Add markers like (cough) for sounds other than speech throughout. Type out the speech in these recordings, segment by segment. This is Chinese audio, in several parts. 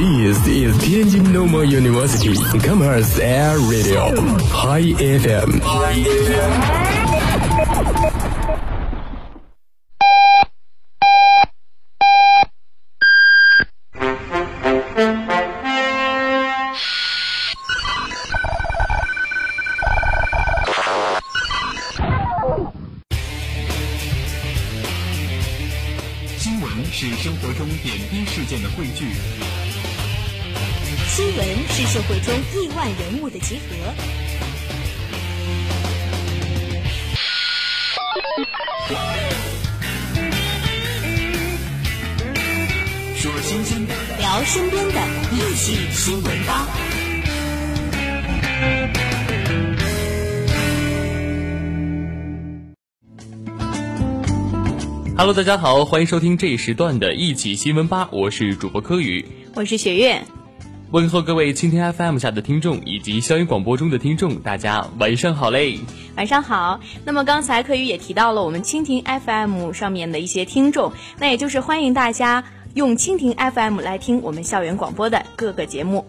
This is Tianjin Normal University Commerce Air Radio High FM。新新闻吧。Hello，大家好，欢迎收听这一时段的《一起新闻吧》，我是主播柯宇，我是雪月。问候各位蜻蜓 FM 下的听众以及校园广播中的听众，大家晚上好嘞！晚上好。那么刚才柯宇也提到了我们蜻蜓 FM 上面的一些听众，那也就是欢迎大家用蜻蜓 FM 来听我们校园广播的各个节目。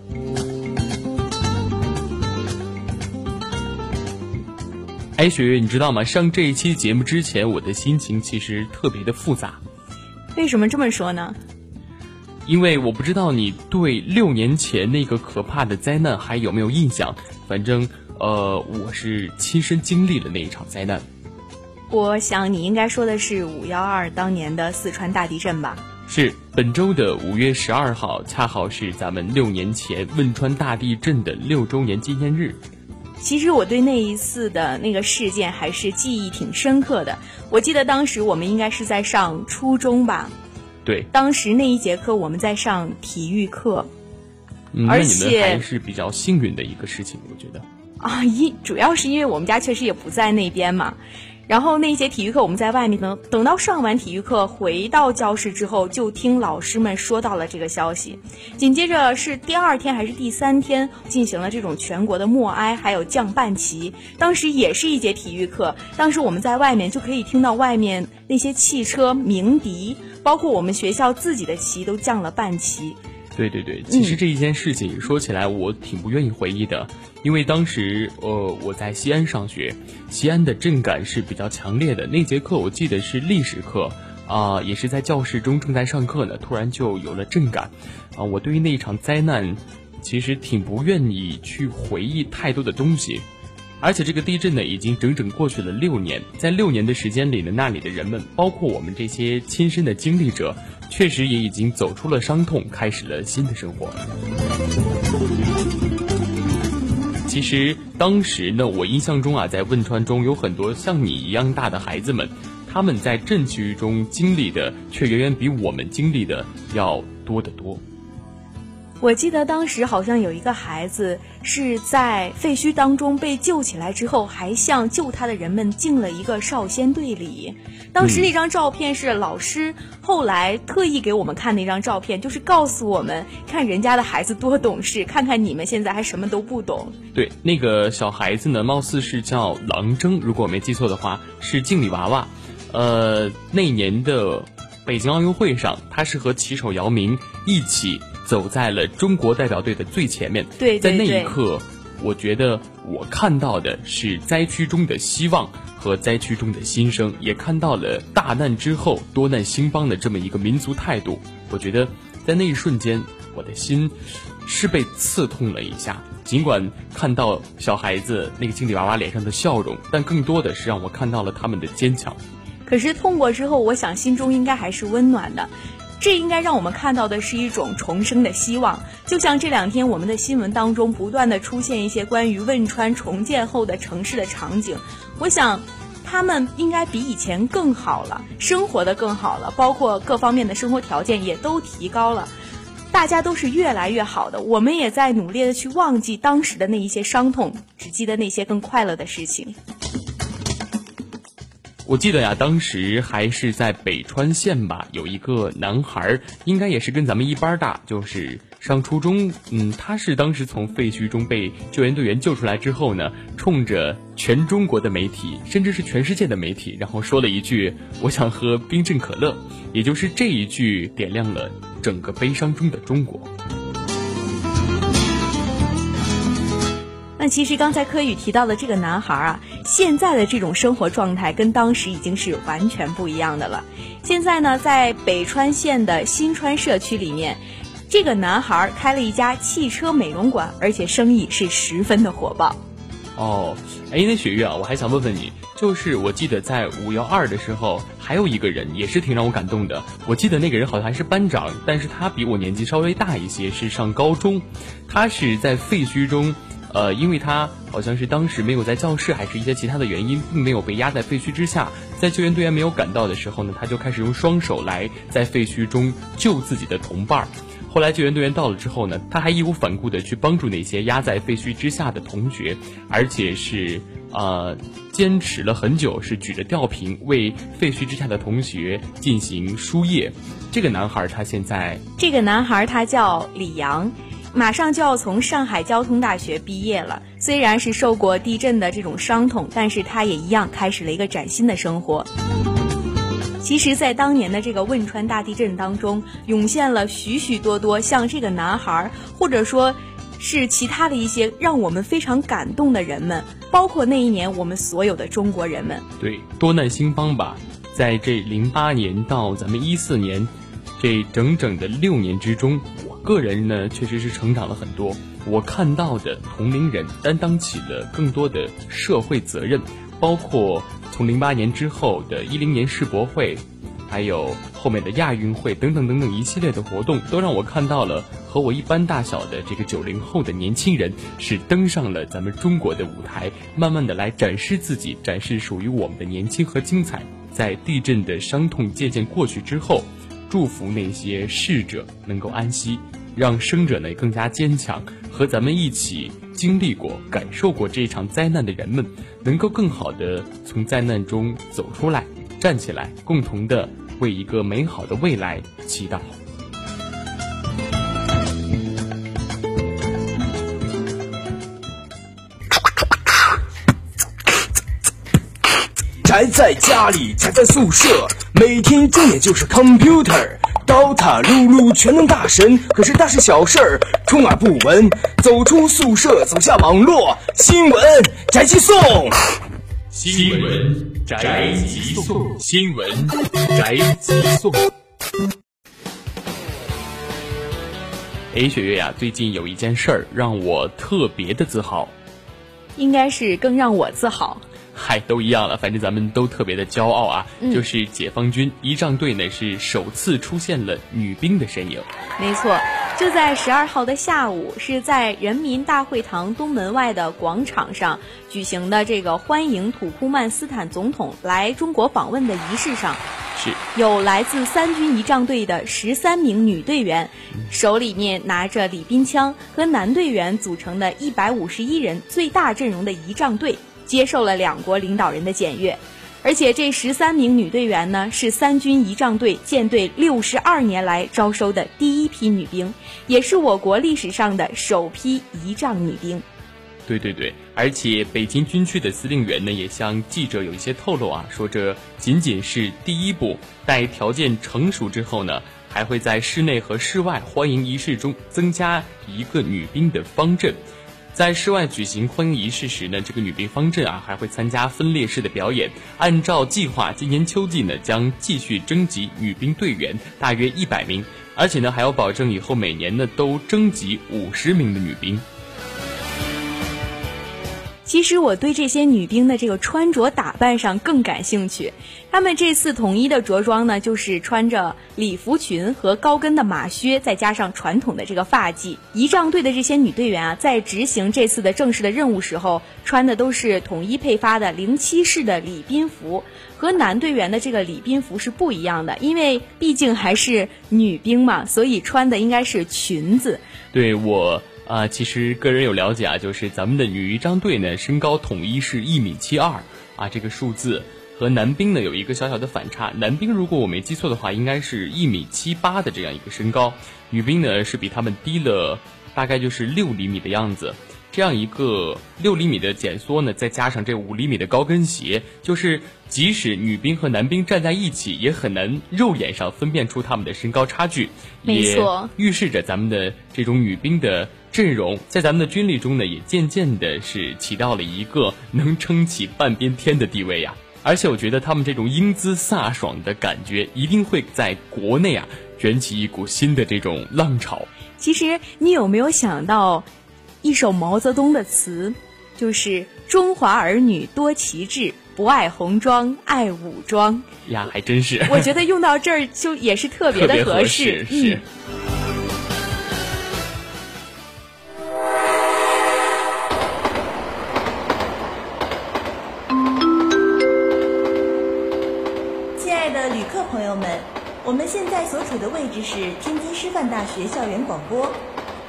哎，雪月，你知道吗？上这一期节目之前，我的心情其实特别的复杂，为什么这么说呢？因为我不知道你对六年前那个可怕的灾难还有没有印象。反正，呃，我是亲身经历了那一场灾难。我想你应该说的是五幺二当年的四川大地震吧？是本周的五月十二号，恰好是咱们六年前汶川大地震的六周年纪念日。其实我对那一次的那个事件还是记忆挺深刻的。我记得当时我们应该是在上初中吧？对，当时那一节课我们在上体育课，而你们且还是比较幸运的一个事情，我觉得。啊，一主要是因为我们家确实也不在那边嘛。然后那节体育课我们在外面等，等到上完体育课回到教室之后，就听老师们说到了这个消息。紧接着是第二天还是第三天进行了这种全国的默哀，还有降半旗。当时也是一节体育课，当时我们在外面就可以听到外面那些汽车鸣笛，包括我们学校自己的旗都降了半旗。对对对，其实这一件事情说起来，我挺不愿意回忆的，因为当时呃我在西安上学，西安的震感是比较强烈的。那节课我记得是历史课啊、也是在教室中正在上课呢，突然就有了震感啊、我对于那一场灾难，其实挺不愿意去回忆太多的东西。而且这个地震呢，已经整整过去了六年，在六年的时间里呢，那里的人们，包括我们这些亲身的经历者，确实也已经走出了伤痛，开始了新的生活。其实当时呢，我印象中啊，在汶川中有很多像你一样大的孩子们，他们在震区中经历的，却远远比我们经历的要多得多。我记得当时好像有一个孩子是在废墟当中被救起来之后，还向救他的人们敬了一个少先队礼。当时那张照片是老师后来特意给我们看那张照片，就是告诉我们看人家的孩子多懂事，看看你们现在还什么都不懂。对，那个小孩子呢，貌似是叫郎铮，如果我没记错的话，是敬礼娃娃。呃，那年的北京奥运会上，他是和骑手姚明一起走在了中国代表队的最前面。对对在那一刻，我觉得我看到的是灾区中的希望和灾区中的心声，也看到了大难之后多难兴邦的这么一个民族态度。我觉得在那一瞬间，我的心是被刺痛了一下。尽管看到小孩子那个经理娃娃脸上的笑容，但更多的是让我看到了他们的坚强。可是痛过之后，我想心中应该还是温暖的。这应该让我们看到的是一种重生的希望，就像这两天我们的新闻当中不断的出现一些关于汶川重建后的城市的场景，我想他们应该比以前更好了，生活的更好了，包括各方面的生活条件也都提高了。大家都是越来越好的，我们也在努力的去忘记当时的那一些伤痛，只记得那些更快乐的事情。我记得呀，当时还是在北川县吧，有一个男孩，应该也是跟咱们一般大，就是上初中。嗯，他是当时从废墟中被救援队员救出来之后呢，冲着全中国的媒体，甚至是全世界的媒体，然后说了一句：“我想喝冰镇可乐。”也就是这一句点亮了整个悲伤中的中国。那其实刚才柯宇提到的这个男孩啊，现在的这种生活状态跟当时已经是完全不一样的了。现在呢，在北川县的新川社区里面，这个男孩开了一家汽车美容馆，而且生意是十分的火爆。哦，哎，那雪月啊，我还想问问你，就是我记得在五幺二的时候，还有一个人也是挺让我感动的。我记得那个人好像还是班长，但是他比我年纪稍微大一些，是上高中。他是在废墟中。呃，因为他好像是当时没有在教室，还是一些其他的原因，并没有被压在废墟之下。在救援队员没有赶到的时候呢，他就开始用双手来在废墟中救自己的同伴儿。后来救援队员到了之后呢，他还义无反顾的去帮助那些压在废墟之下的同学，而且是呃坚持了很久，是举着吊瓶为废墟之下的同学进行输液。这个男孩他现在，这个男孩他叫李阳。马上就要从上海交通大学毕业了，虽然是受过地震的这种伤痛，但是他也一样开始了一个崭新的生活。其实，在当年的这个汶川大地震当中，涌现了许许多多像这个男孩，或者说，是其他的一些让我们非常感动的人们，包括那一年我们所有的中国人们。对，多难兴邦吧，在这零八年到咱们一四年，这整整的六年之中。我个人呢，确实是成长了很多。我看到的同龄人担当起了更多的社会责任，包括从零八年之后的一零年世博会，还有后面的亚运会等等等等一系列的活动，都让我看到了和我一般大小的这个九零后的年轻人是登上了咱们中国的舞台，慢慢的来展示自己，展示属于我们的年轻和精彩。在地震的伤痛渐渐过去之后。祝福那些逝者能够安息，让生者呢更加坚强。和咱们一起经历过、感受过这场灾难的人们，能够更好的从灾难中走出来，站起来，共同的为一个美好的未来祈祷。在家里，宅在宿舍。每天重点就是 computer，DOTA、撸撸全能大神，可是大事小事儿充耳不闻。走出宿舍，走下网络，新闻宅急送，新闻宅急送，新闻宅急送。哎，雪月呀，最近有一件事儿让我特别的自豪，应该是更让我自豪。(laughs) 嗨，都一样了，反正咱们都特别的骄傲啊！就是解放军仪仗队呢是首次出现了女兵的身影。没错，就在十二号的下午，是在人民大会堂东门外的广场上举行的这个欢迎土库曼斯坦总统来中国访问的仪式上，是有来自三军仪仗队的十三名女队员，手里面拿着礼宾枪，和男队员组成的一百五十一人最大阵容的仪仗队。接受了两国领导人的检阅，而且这十三名女队员呢，是三军仪仗队舰队六十二年来招收的第一批女兵，也是我国历史上的首批仪仗女兵。对对对，而且北京军区的司令员呢，也向记者有一些透露啊，说这仅仅是第一步，待条件成熟之后呢，还会在室内和室外欢迎仪式中增加一个女兵的方阵。在室外举行欢迎仪式时呢，这个女兵方阵啊还会参加分列式的表演。按照计划，今年秋季呢将继续征集女兵队员，大约一百名，而且呢还要保证以后每年呢都征集五十名的女兵。其实我对这些女兵的这个穿着打扮上更感兴趣。她们这次统一的着装呢，就是穿着礼服裙和高跟的马靴，再加上传统的这个发髻。仪仗队的这些女队员啊，在执行这次的正式的任务时候，穿的都是统一配发的零七式的礼宾服，和男队员的这个礼宾服是不一样的，因为毕竟还是女兵嘛，所以穿的应该是裙子。对我。啊，其实个人有了解啊，就是咱们的女仪仗队呢，身高统一是一米七二啊，这个数字和男兵呢有一个小小的反差。男兵如果我没记错的话，应该是一米七八的这样一个身高，女兵呢是比他们低了大概就是六厘米的样子。这样一个六厘米的减缩呢，再加上这五厘米的高跟鞋，就是即使女兵和男兵站在一起，也很难肉眼上分辨出他们的身高差距。没错，预示着咱们的这种女兵的阵容，在咱们的军力中呢，也渐渐的是起到了一个能撑起半边天的地位呀。而且我觉得他们这种英姿飒爽的感觉，一定会在国内啊卷起一股新的这种浪潮。其实你有没有想到，一首毛泽东的词，就是“中华儿女多奇志，不爱红装爱武装”呀，还真是。(laughs) 我觉得用到这儿就也是特别的 (laughs) 合适，是。我们现在所处的位置是天津师范大学校园广播，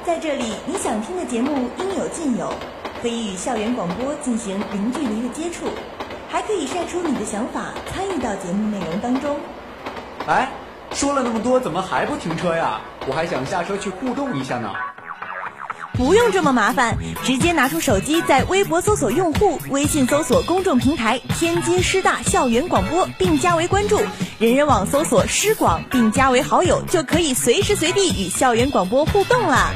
在这里，你想听的节目应有尽有，可以与校园广播进行零距离的接触，还可以晒出你的想法，参与到节目内容当中。哎，说了那么多，怎么还不停车呀？我还想下车去互动一下呢。不用这么麻烦，直接拿出手机，在微博搜索用户，微信搜索公众平台“天津师大校园广播”，并加为关注；人人网搜索“师广”，并加为好友，就可以随时随地与校园广播互动啦。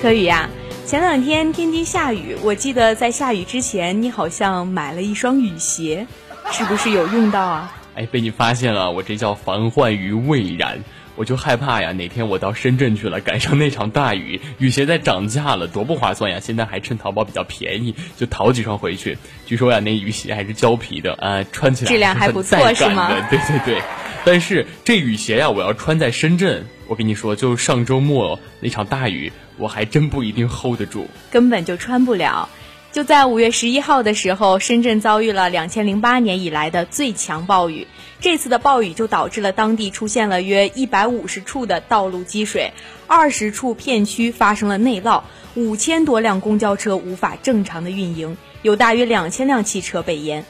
可以呀。前两天天津下雨，我记得在下雨之前，你好像买了一双雨鞋，是不是有用到啊？哎，被你发现了，我这叫防患于未然。我就害怕呀，哪天我到深圳去了，赶上那场大雨，雨鞋再涨价了，多不划算呀！现在还趁淘宝比较便宜，就淘几双回去。据说呀，那雨鞋还是胶皮的，啊，穿起来质量还不错，是吗？对 (laughs) 对对。但是这雨鞋呀，我要穿在深圳，我跟你说，就上周末那场大雨。我还真不一定 hold 得住，根本就穿不了。就在五月十一号的时候，深圳遭遇了两千零八年以来的最强暴雨。这次的暴雨就导致了当地出现了约一百五十处的道路积水，二十处片区发生了内涝，五千多辆公交车无法正常的运营，有大约两千辆汽车被淹。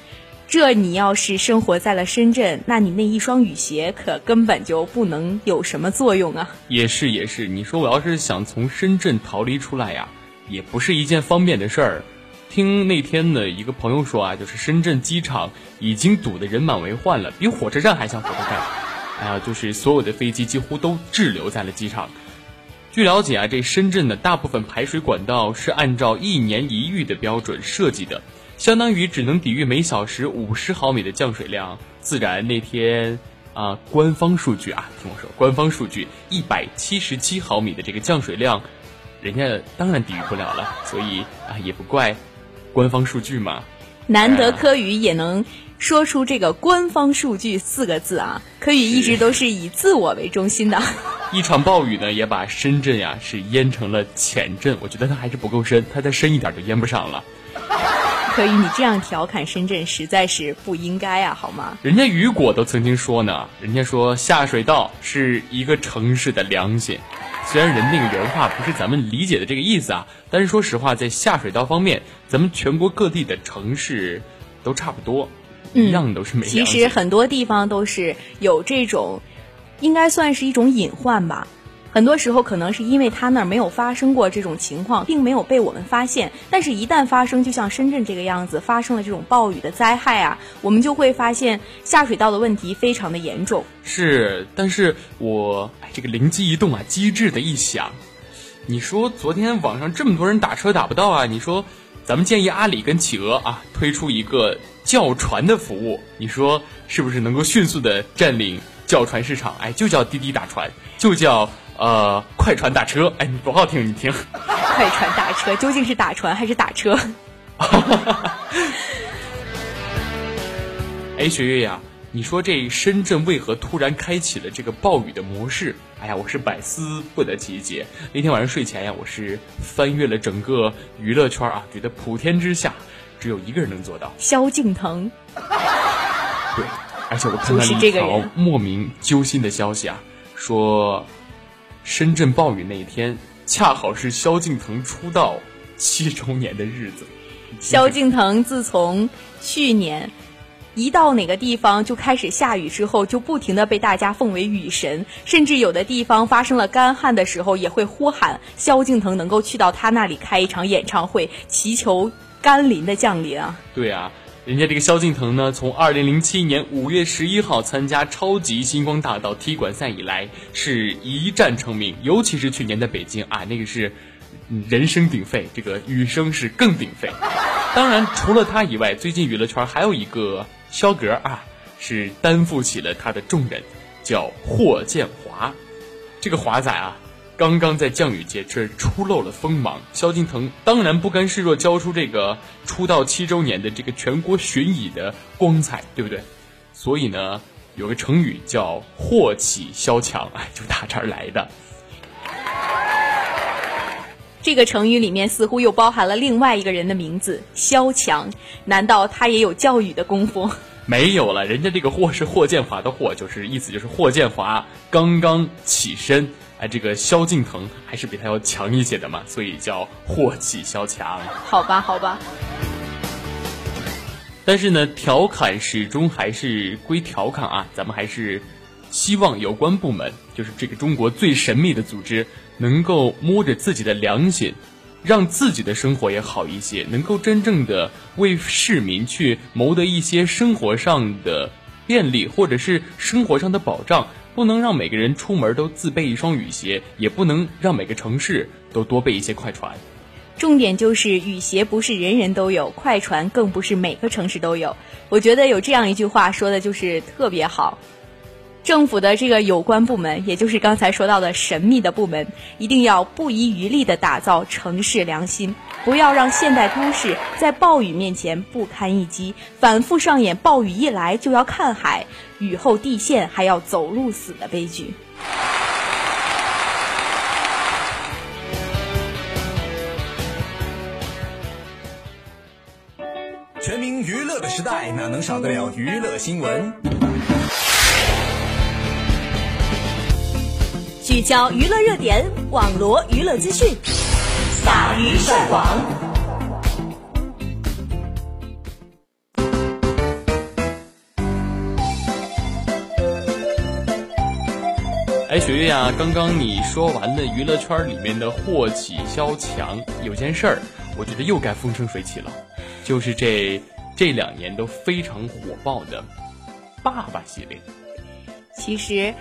这你要是生活在了深圳，那你那一双雨鞋可根本就不能有什么作用啊！也是也是，你说我要是想从深圳逃离出来呀，也不是一件方便的事儿。听那天的一个朋友说啊，就是深圳机场已经堵得人满为患了，比火车站还像火车站。哎呀，就是所有的飞机几乎都滞留在了机场。据了解啊，这深圳的大部分排水管道是按照一年一遇的标准设计的。相当于只能抵御每小时五十毫米的降水量。自然那天啊，官方数据啊，听我说，官方数据一百七十七毫米的这个降水量，人家当然抵御不了了。所以啊，也不怪官方数据嘛。难得柯宇也能说出这个“官方数据”四个字啊！柯宇一直都是以自我为中心的。一场暴雨呢，也把深圳呀是淹成了浅镇。我觉得它还是不够深，它再深一点就淹不上了。可以，你这样调侃深圳实在是不应该啊，好吗？人家雨果都曾经说呢，人家说下水道是一个城市的良心。虽然人那个原话不是咱们理解的这个意思啊，但是说实话，在下水道方面，咱们全国各地的城市都差不多，一样都是没其实很多地方都是有这种，应该算是一种隐患吧。很多时候可能是因为他那儿没有发生过这种情况，并没有被我们发现。但是，一旦发生，就像深圳这个样子，发生了这种暴雨的灾害啊，我们就会发现下水道的问题非常的严重。是，但是我这个灵机一动啊，机智的一想，你说昨天网上这么多人打车打不到啊，你说咱们建议阿里跟企鹅啊推出一个叫船的服务，你说是不是能够迅速的占领叫船市场？哎，就叫滴滴打船，就叫。呃，快船打车，哎，你不好听，你听。快船打车究竟是打船还是打车？(laughs) 哎，雪月呀，你说这深圳为何突然开启了这个暴雨的模式？哎呀，我是百思不得其解。那天晚上睡前呀，我是翻阅了整个娱乐圈啊，觉得普天之下只有一个人能做到。萧敬腾。对，而且我看到一条莫名揪心的消息啊，说。深圳暴雨那一天，恰好是萧敬腾出道七周年的日子。(laughs) 萧敬腾自从去年一到哪个地方就开始下雨之后，就不停的被大家奉为雨神，甚至有的地方发生了干旱的时候，也会呼喊萧敬腾能够去到他那里开一场演唱会，祈求甘霖的降临啊！对啊，人家这个萧敬腾呢，从二零零七年五月十一号参加超级星光大道踢馆赛以来，是一战成名，尤其是去年的北京啊，那个是。人声鼎沸，这个雨声是更鼎沸。当然，除了他以外，最近娱乐圈还有一个萧格啊，是担负起了他的重任，叫霍建华。这个华仔啊，刚刚在降雨节这出露了锋芒。萧敬腾当然不甘示弱，交出这个出道七周年的这个全国巡演的光彩，对不对？所以呢，有个成语叫“祸起萧墙”，哎，就打这儿来的。这个成语里面似乎又包含了另外一个人的名字萧强，难道他也有教育的功夫？没有了，人家这个霍是霍建华的霍，就是意思就是霍建华刚刚起身，哎，这个萧敬腾还是比他要强一些的嘛，所以叫祸起萧墙。好吧，好吧。但是呢，调侃始终还是归调侃啊，咱们还是希望有关部门，就是这个中国最神秘的组织。能够摸着自己的良心，让自己的生活也好一些，能够真正的为市民去谋得一些生活上的便利，或者是生活上的保障。不能让每个人出门都自备一双雨鞋，也不能让每个城市都多备一些快船。重点就是雨鞋不是人人都有，快船更不是每个城市都有。我觉得有这样一句话说的就是特别好。政府的这个有关部门，也就是刚才说到的神秘的部门，一定要不遗余力地打造城市良心，不要让现代都市在暴雨面前不堪一击，反复上演暴雨一来就要看海，雨后地陷还要走路死的悲剧。全民娱乐的时代，哪能少得了娱乐新闻？聚焦娱乐热点，网罗娱乐资讯，大鱼晒网。哎，雪月呀，刚刚你说完了娱乐圈里面的祸起萧墙，有件事儿，我觉得又该风生水起了，就是这这两年都非常火爆的爸爸系列。其实。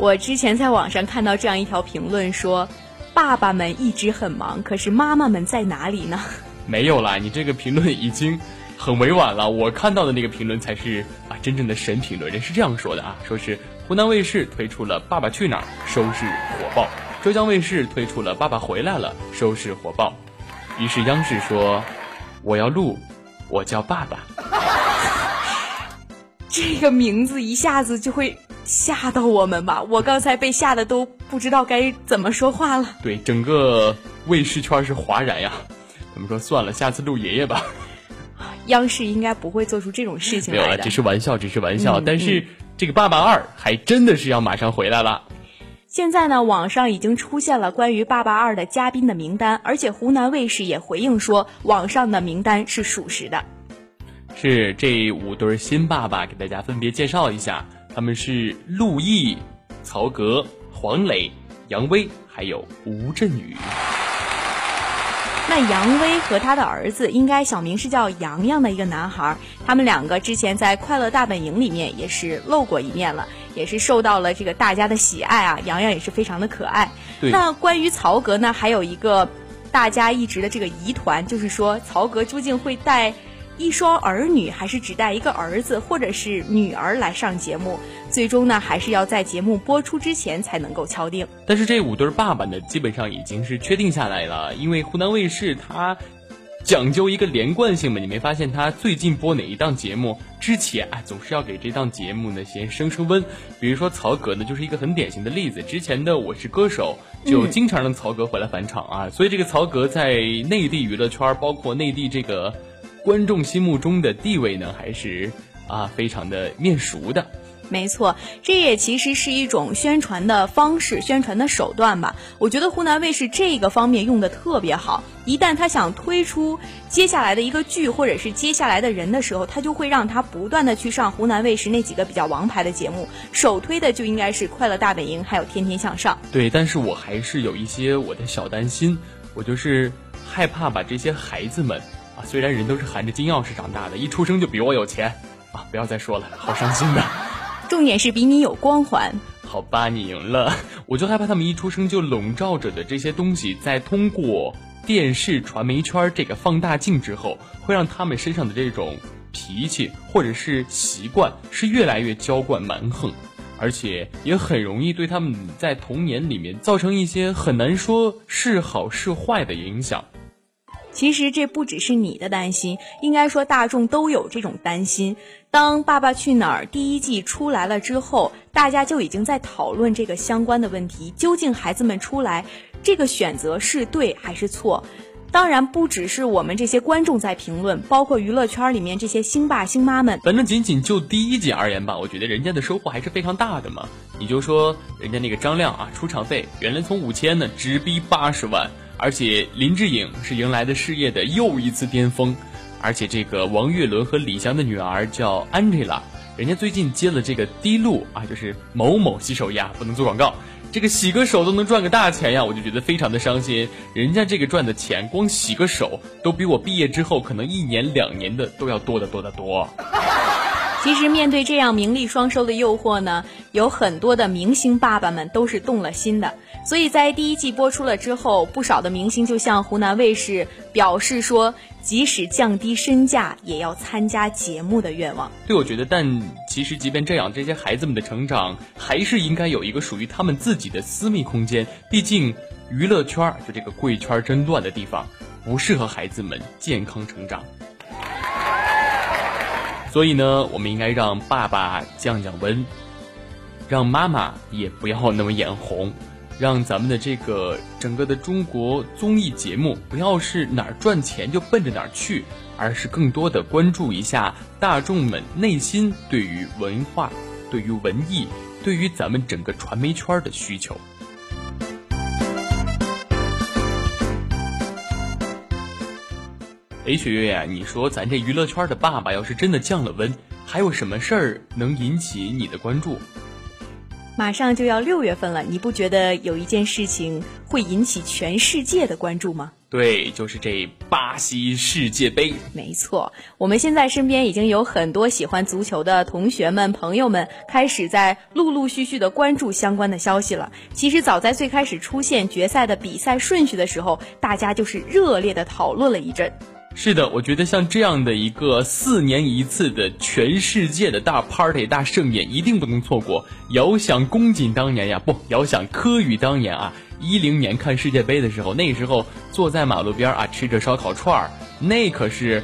我之前在网上看到这样一条评论说：“爸爸们一直很忙，可是妈妈们在哪里呢？” (laughs) 没有啦，你这个评论已经很委婉了。我看到的那个评论才是啊真正的神评论。人是这样说的啊，说是湖南卫视推出了《爸爸去哪儿》，收视火爆；浙江卫视推出了《爸爸回来了》，收视火爆。于是央视说：“我要录，我叫爸爸。(laughs) ”这个名字一下子就会。吓到我们吧！我刚才被吓得都不知道该怎么说话了。对，整个卫视圈是哗然呀。怎么说？算了，下次录爷爷吧。央视应该不会做出这种事情来的。没有，只是玩笑，只是玩笑。但是这个《爸爸二》还真的是要马上回来了。现在呢，网上已经出现了关于《爸爸二》的嘉宾的名单，而且湖南卫视也回应说，网上的名单是属实的。是这五对新爸爸，给大家分别介绍一下。他们是陆毅、曹格、黄磊、杨威，还有吴镇宇。那杨威和他的儿子应该小名是叫洋洋的一个男孩，他们两个之前在《快乐大本营》里面也是露过一面了，也是受到了这个大家的喜爱啊。洋洋也是非常的可爱。那关于曹格呢，还有一个大家一直的这个疑团，就是说曹格究竟会带。一双儿女还是只带一个儿子或者是女儿来上节目，最终呢还是要在节目播出之前才能够敲定。但是这五对爸爸呢，基本上已经是确定下来了，因为湖南卫视它讲究一个连贯性嘛，你没发现它最近播哪一档节目之前啊，总是要给这档节目呢先升升温。比如说曹格呢，就是一个很典型的例子，之前的《我是歌手》就经常让曹格回来返场啊，所以这个曹格在内地娱乐圈，包括内地这个。观众心目中的地位呢，还是啊非常的面熟的。没错，这也其实是一种宣传的方式、宣传的手段吧。我觉得湖南卫视这个方面用的特别好。一旦他想推出接下来的一个剧或者是接下来的人的时候，他就会让他不断的去上湖南卫视那几个比较王牌的节目。首推的就应该是《快乐大本营》还有《天天向上》。对，但是我还是有一些我的小担心，我就是害怕把这些孩子们啊，虽然人都是含着金钥匙长大的，一出生就比我有钱啊，不要再说了，好伤心的。(laughs) 重点是比你有光环。(laughs) 好吧，你赢了。我就害怕他们一出生就笼罩着的这些东西，在通过电视传媒圈这个放大镜之后，会让他们身上的这种脾气或者是习惯是越来越娇惯蛮横，而且也很容易对他们在童年里面造成一些很难说是好是坏的影响。其实这不只是你的担心，应该说大众都有这种担心。当《爸爸去哪儿》第一季出来了之后，大家就已经在讨论这个相关的问题：究竟孩子们出来这个选择是对还是错？当然，不只是我们这些观众在评论，包括娱乐圈里面这些星爸星妈们。反正仅仅就第一季而言吧，我觉得人家的收获还是非常大的嘛。你就说人家那个张亮啊，出场费原来从五千呢直逼八十万。而且林志颖是迎来的事业的又一次巅峰，而且这个王岳伦和李翔的女儿叫 Angela，人家最近接了这个滴露啊，就是某某洗手液，不能做广告，这个洗个手都能赚个大钱呀，我就觉得非常的伤心。人家这个赚的钱，光洗个手都比我毕业之后可能一年两年的都要多得多得多。其实面对这样名利双收的诱惑呢，有很多的明星爸爸们都是动了心的。所以在第一季播出了之后，不少的明星就向湖南卫视表示说，即使降低身价也要参加节目的愿望。对，我觉得，但其实即便这样，这些孩子们的成长还是应该有一个属于他们自己的私密空间。毕竟娱乐圈就这个贵圈真乱的地方，不适合孩子们健康成长。所以呢，我们应该让爸爸降降温，让妈妈也不要那么眼红，让咱们的这个整个的中国综艺节目不要是哪儿赚钱就奔着哪儿去，而是更多的关注一下大众们内心对于文化、对于文艺、对于咱们整个传媒圈的需求。雪月呀，你说咱这娱乐圈的爸爸要是真的降了温，还有什么事儿能引起你的关注？马上就要六月份了，你不觉得有一件事情会引起全世界的关注吗？对，就是这巴西世界杯。没错，我们现在身边已经有很多喜欢足球的同学们、朋友们开始在陆陆续续的关注相关的消息了。其实早在最开始出现决赛的比赛顺序的时候，大家就是热烈的讨论了一阵。是的，我觉得像这样的一个四年一次的全世界的大 party 大盛宴，一定不能错过。遥想公瑾当年呀，不，遥想柯宇当年啊，一零年看世界杯的时候，那时候坐在马路边啊，吃着烧烤串儿，那可是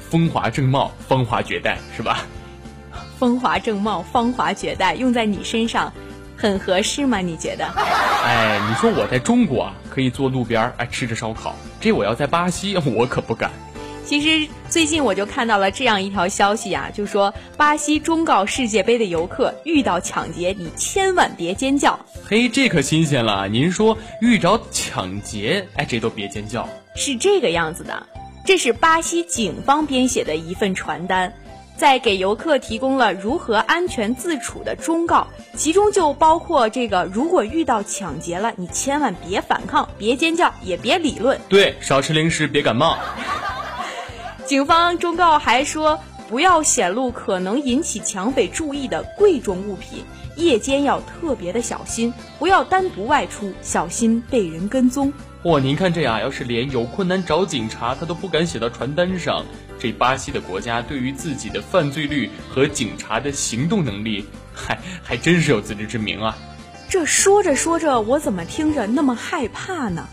风华正茂、芳华绝代，是吧？风华正茂、芳华绝代，用在你身上很合适吗？你觉得？哎，你说我在中国啊，可以坐路边儿哎吃着烧烤，这我要在巴西，我可不敢。其实最近我就看到了这样一条消息啊，就说巴西忠告世界杯的游客遇到抢劫，你千万别尖叫。嘿，这可新鲜了！您说遇着抢劫，哎，这都别尖叫。是这个样子的，这是巴西警方编写的一份传单，在给游客提供了如何安全自处的忠告，其中就包括这个：如果遇到抢劫了，你千万别反抗，别尖叫，也别理论。对，少吃零食，别感冒。警方忠告还说，不要显露可能引起抢匪注意的贵重物品，夜间要特别的小心，不要单独外出，小心被人跟踪。嚯，您看这样，要是连有困难找警察，他都不敢写到传单上，这巴西的国家对于自己的犯罪率和警察的行动能力，(laughs) 还还真是有自知之明啊。这说着说着，我怎么听着那么害怕呢？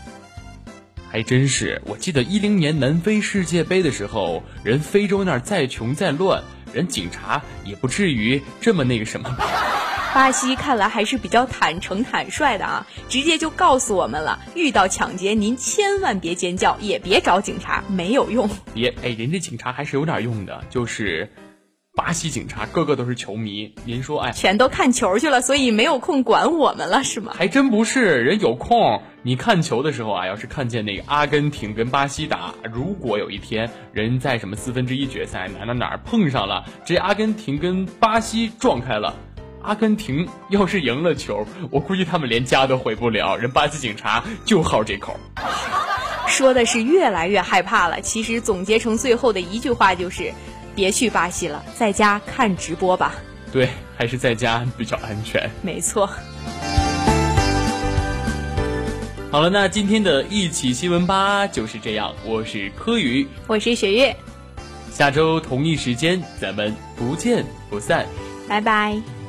还真是，我记得一零年南非世界杯的时候，人非洲那儿再穷再乱，人警察也不至于这么那个什么吧。巴西看来还是比较坦诚坦率的啊，直接就告诉我们了：遇到抢劫，您千万别尖叫，也别找警察，没有用。别，哎，人家警察还是有点用的，就是巴西警察个个都是球迷，您说哎，全都看球去了，所以没有空管我们了，是吗？还真不是，人有空。你看球的时候啊，要是看见那个阿根廷跟巴西打，如果有一天人在什么四分之一决赛哪哪哪碰上了，这阿根廷跟巴西撞开了。阿根廷要是赢了球，我估计他们连家都回不了。人巴西警察就好这口，说的是越来越害怕了。其实总结成最后的一句话就是：别去巴西了，在家看直播吧。对，还是在家比较安全。没错。好了，那今天的一起新闻吧就是这样。我是柯宇，我是雪月。下周同一时间咱们不见不散。拜拜。